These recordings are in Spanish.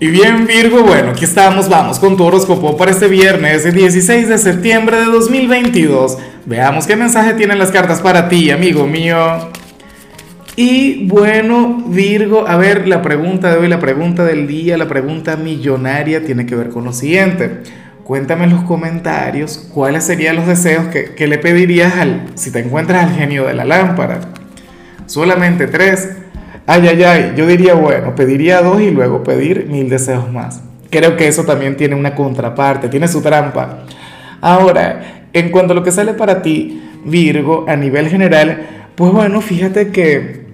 Y bien Virgo, bueno, aquí estamos, vamos con tu horóscopo para este viernes, el 16 de septiembre de 2022. Veamos qué mensaje tienen las cartas para ti, amigo mío. Y bueno, Virgo, a ver, la pregunta de hoy, la pregunta del día, la pregunta millonaria tiene que ver con lo siguiente. Cuéntame en los comentarios cuáles serían los deseos que, que le pedirías al, si te encuentras al genio de la lámpara. Solamente tres Ay, ay, ay, yo diría, bueno, pediría dos y luego pedir mil deseos más. Creo que eso también tiene una contraparte, tiene su trampa. Ahora, en cuanto a lo que sale para ti, Virgo, a nivel general, pues bueno, fíjate que,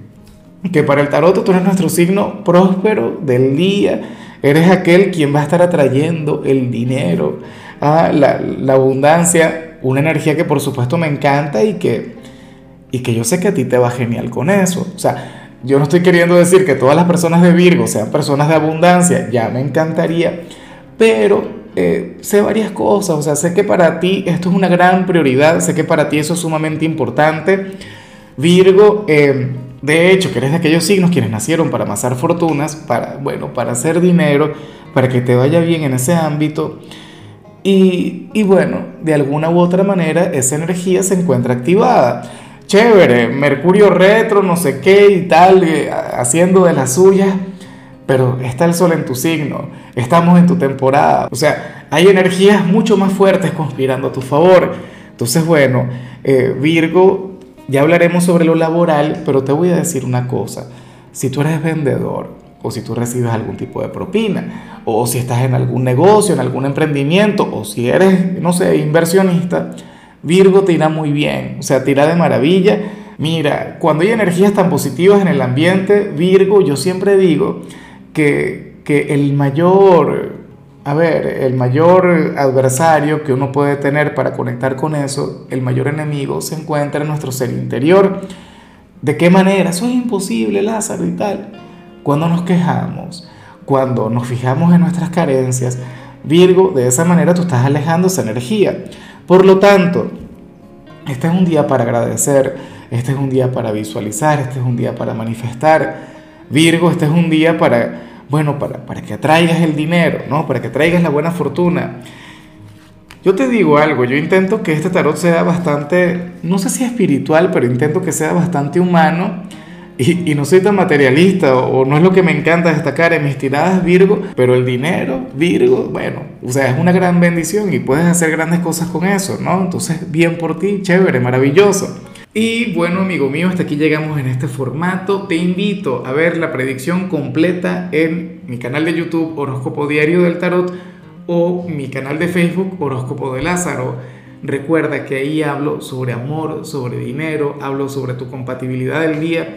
que para el tarot tú eres nuestro signo próspero del día. Eres aquel quien va a estar atrayendo el dinero, a la, la abundancia, una energía que por supuesto me encanta y que, y que yo sé que a ti te va genial con eso. O sea, yo no estoy queriendo decir que todas las personas de Virgo sean personas de abundancia, ya me encantaría, pero eh, sé varias cosas, o sea, sé que para ti esto es una gran prioridad, sé que para ti eso es sumamente importante. Virgo, eh, de hecho, que eres de aquellos signos quienes nacieron para amasar fortunas, para, bueno, para hacer dinero, para que te vaya bien en ese ámbito. Y, y bueno, de alguna u otra manera esa energía se encuentra activada chévere, Mercurio retro, no sé qué y tal, eh, haciendo de las suyas, pero está el sol en tu signo, estamos en tu temporada, o sea, hay energías mucho más fuertes conspirando a tu favor. Entonces, bueno, eh, Virgo, ya hablaremos sobre lo laboral, pero te voy a decir una cosa, si tú eres vendedor, o si tú recibes algún tipo de propina, o si estás en algún negocio, en algún emprendimiento, o si eres, no sé, inversionista, Virgo te irá muy bien, o sea, te irá de maravilla. Mira, cuando hay energías tan positivas en el ambiente, Virgo, yo siempre digo que, que el mayor, a ver, el mayor adversario que uno puede tener para conectar con eso, el mayor enemigo, se encuentra en nuestro ser interior. ¿De qué manera? Eso es imposible, Lázaro y tal. Cuando nos quejamos, cuando nos fijamos en nuestras carencias, Virgo, de esa manera tú estás alejando esa energía. Por lo tanto, este es un día para agradecer, este es un día para visualizar, este es un día para manifestar. Virgo, este es un día para, bueno, para, para que atraigas el dinero, ¿no? Para que traigas la buena fortuna. Yo te digo algo, yo intento que este tarot sea bastante, no sé si espiritual, pero intento que sea bastante humano y, no soy tan materialista o, no es lo que me encanta destacar en mis tiradas Virgo, pero el dinero, Virgo, bueno, o sea, es una gran bendición y puedes hacer grandes cosas con eso, ¿no? Entonces, bien por ti, chévere, maravilloso. Y bueno, amigo mío, hasta aquí llegamos en este formato. Te invito a ver la predicción completa en mi canal de YouTube Horóscopo Diario del Tarot o mi canal de Facebook Horóscopo de Lázaro. Recuerda que ahí hablo sobre amor, sobre dinero, hablo sobre tu compatibilidad del día